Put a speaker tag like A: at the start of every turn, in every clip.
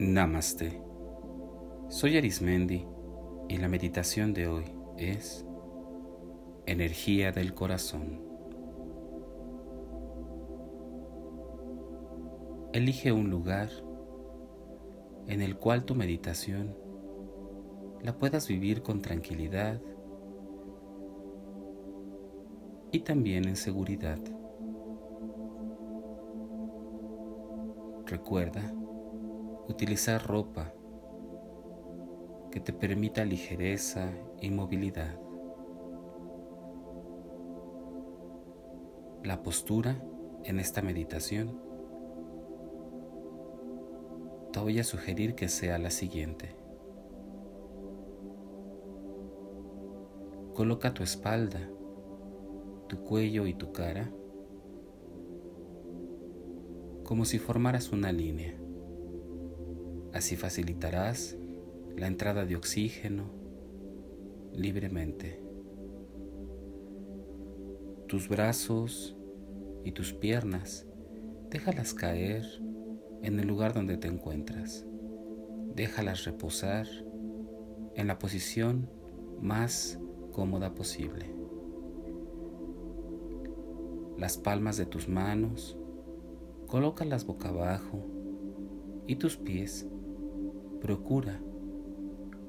A: Namaste. Soy Arismendi y la meditación de hoy es Energía del Corazón. Elige un lugar en el cual tu meditación la puedas vivir con tranquilidad y también en seguridad. Recuerda utilizar ropa que te permita ligereza y movilidad. La postura en esta meditación te voy a sugerir que sea la siguiente. Coloca tu espalda, tu cuello y tu cara como si formaras una línea. Así facilitarás la entrada de oxígeno libremente. Tus brazos y tus piernas, déjalas caer en el lugar donde te encuentras. Déjalas reposar en la posición más cómoda posible. Las palmas de tus manos, colócalas boca abajo y tus pies Procura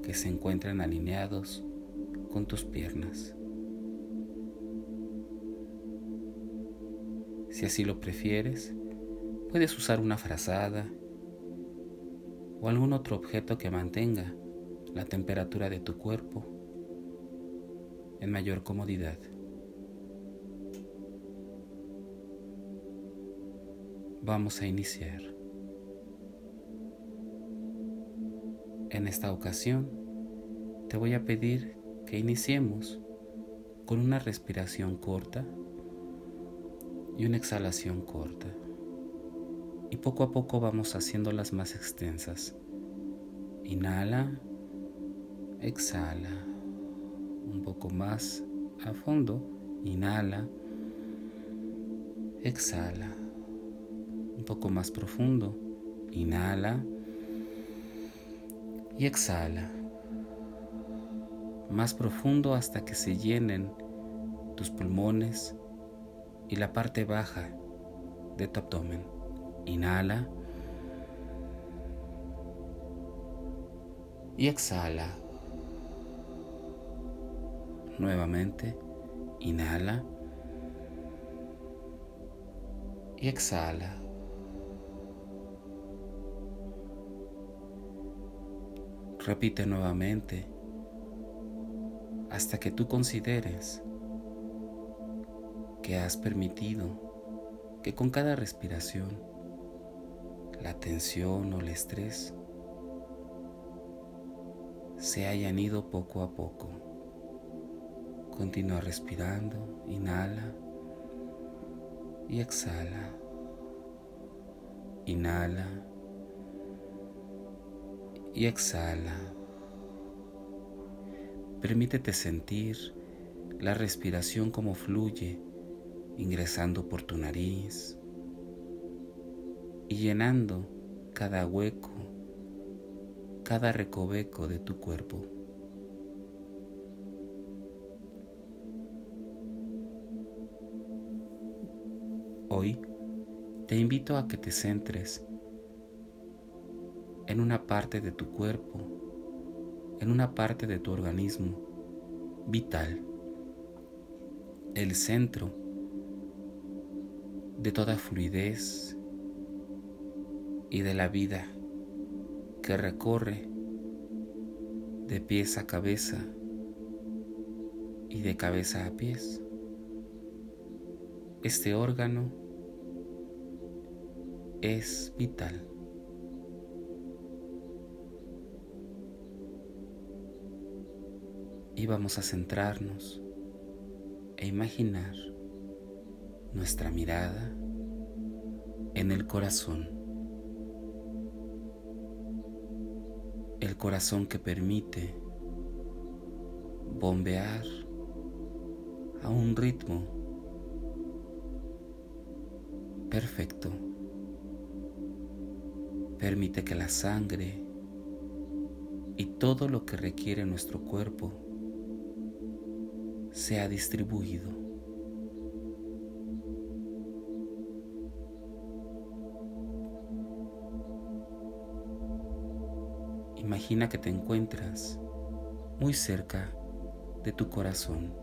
A: que se encuentren alineados con tus piernas. Si así lo prefieres, puedes usar una frazada o algún otro objeto que mantenga la temperatura de tu cuerpo en mayor comodidad. Vamos a iniciar. En esta ocasión te voy a pedir que iniciemos con una respiración corta y una exhalación corta. Y poco a poco vamos haciéndolas más extensas. Inhala, exhala. Un poco más a fondo. Inhala, exhala. Un poco más profundo. Inhala y exhala más profundo hasta que se llenen tus pulmones y la parte baja de tu abdomen. Inhala y exhala. Nuevamente, inhala y exhala. Repite nuevamente hasta que tú consideres que has permitido que con cada respiración la tensión o el estrés se hayan ido poco a poco. Continúa respirando, inhala y exhala. Inhala y exhala. Permítete sentir la respiración como fluye, ingresando por tu nariz y llenando cada hueco, cada recoveco de tu cuerpo. Hoy te invito a que te centres en una parte de tu cuerpo, en una parte de tu organismo vital, el centro de toda fluidez y de la vida que recorre de pies a cabeza y de cabeza a pies. Este órgano es vital. Y vamos a centrarnos e imaginar nuestra mirada en el corazón. El corazón que permite bombear a un ritmo perfecto. Permite que la sangre y todo lo que requiere nuestro cuerpo sea distribuido. Imagina que te encuentras muy cerca de tu corazón.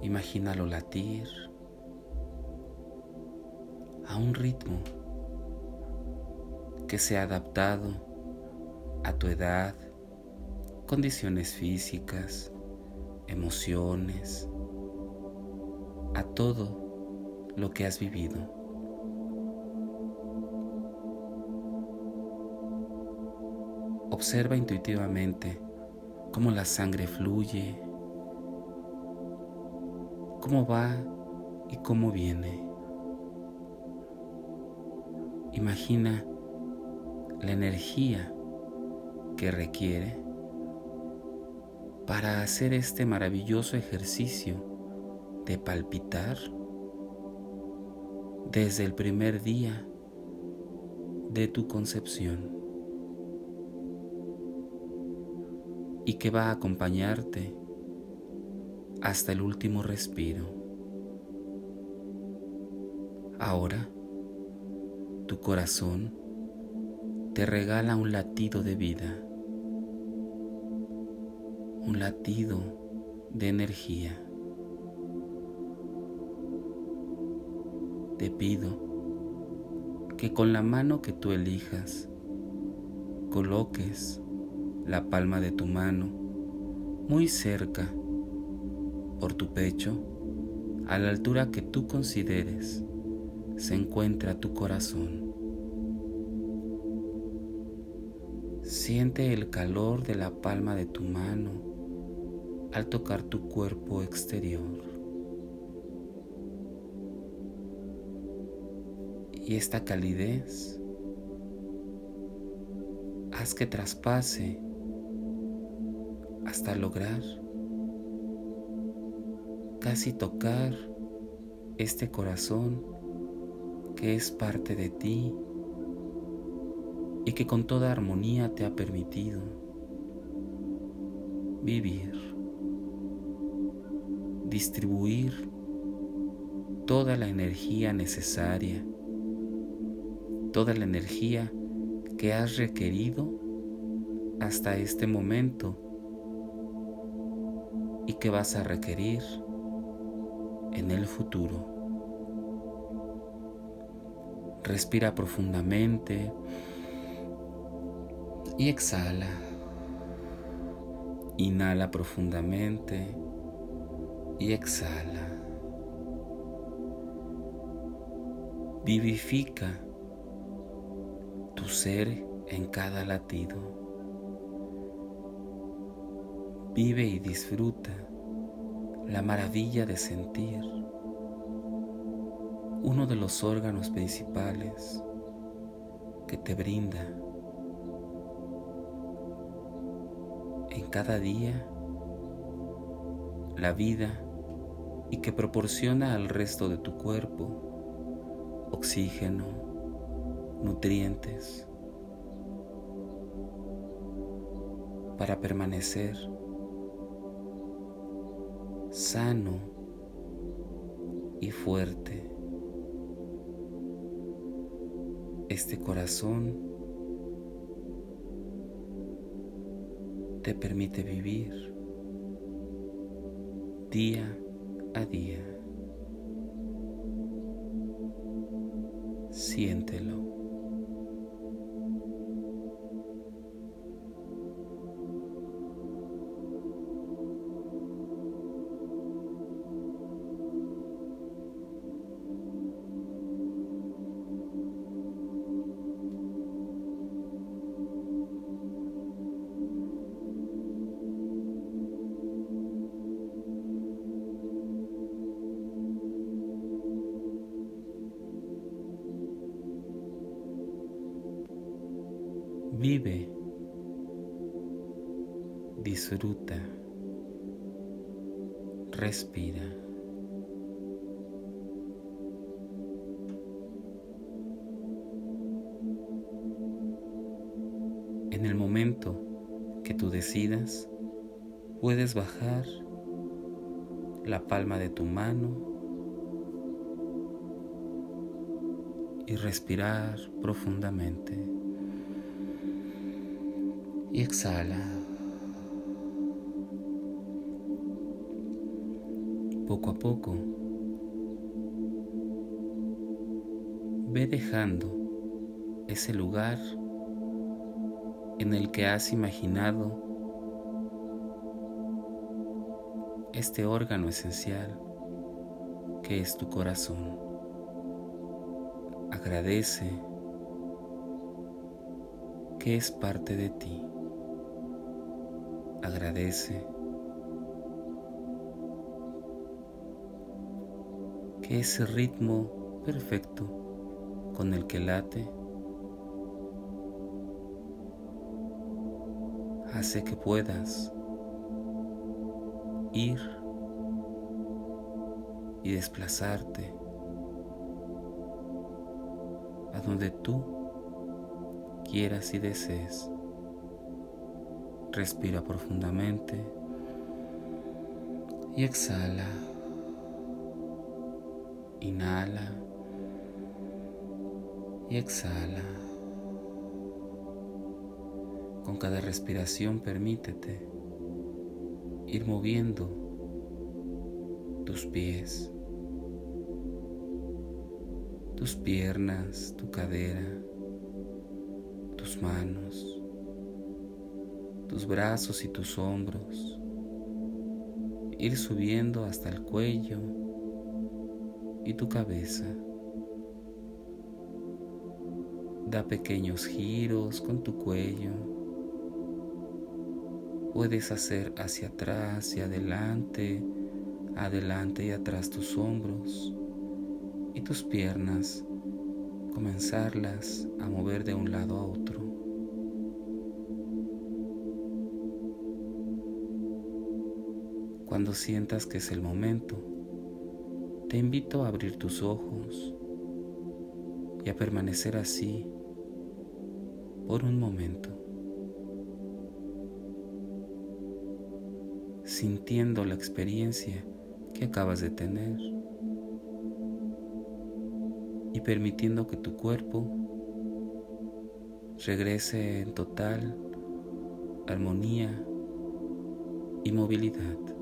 A: Imagínalo latir a un ritmo que sea adaptado a tu edad, condiciones físicas, emociones, a todo lo que has vivido. Observa intuitivamente cómo la sangre fluye, cómo va y cómo viene. Imagina la energía que requiere para hacer este maravilloso ejercicio de palpitar desde el primer día de tu concepción y que va a acompañarte hasta el último respiro. Ahora, tu corazón te regala un latido de vida, un latido de energía. Te pido que con la mano que tú elijas coloques la palma de tu mano muy cerca por tu pecho a la altura que tú consideres se encuentra tu corazón. Siente el calor de la palma de tu mano al tocar tu cuerpo exterior. Y esta calidez haz que traspase hasta lograr casi tocar este corazón que es parte de ti y que con toda armonía te ha permitido vivir, distribuir toda la energía necesaria, toda la energía que has requerido hasta este momento y que vas a requerir en el futuro. Respira profundamente y exhala. Inhala profundamente y exhala. Vivifica tu ser en cada latido. Vive y disfruta la maravilla de sentir uno de los órganos principales que te brinda en cada día la vida y que proporciona al resto de tu cuerpo oxígeno, nutrientes, para permanecer sano y fuerte. Este corazón te permite vivir día a día. Siéntelo. Vive, disfruta, respira. En el momento que tú decidas, puedes bajar la palma de tu mano y respirar profundamente. Y exhala. Poco a poco, ve dejando ese lugar en el que has imaginado este órgano esencial que es tu corazón. Agradece que es parte de ti. Agradece que ese ritmo perfecto con el que late hace que puedas ir y desplazarte a donde tú quieras y desees. Respira profundamente y exhala. Inhala y exhala. Con cada respiración permítete ir moviendo tus pies, tus piernas, tu cadera, tus manos, tus brazos y tus hombros. Ir subiendo hasta el cuello y tu cabeza. Da pequeños giros con tu cuello Puedes hacer hacia atrás y adelante, adelante y atrás tus hombros y tus piernas, comenzarlas a mover de un lado a otro. Cuando sientas que es el momento, te invito a abrir tus ojos y a permanecer así por un momento. sintiendo la experiencia que acabas de tener y permitiendo que tu cuerpo regrese en total armonía y movilidad.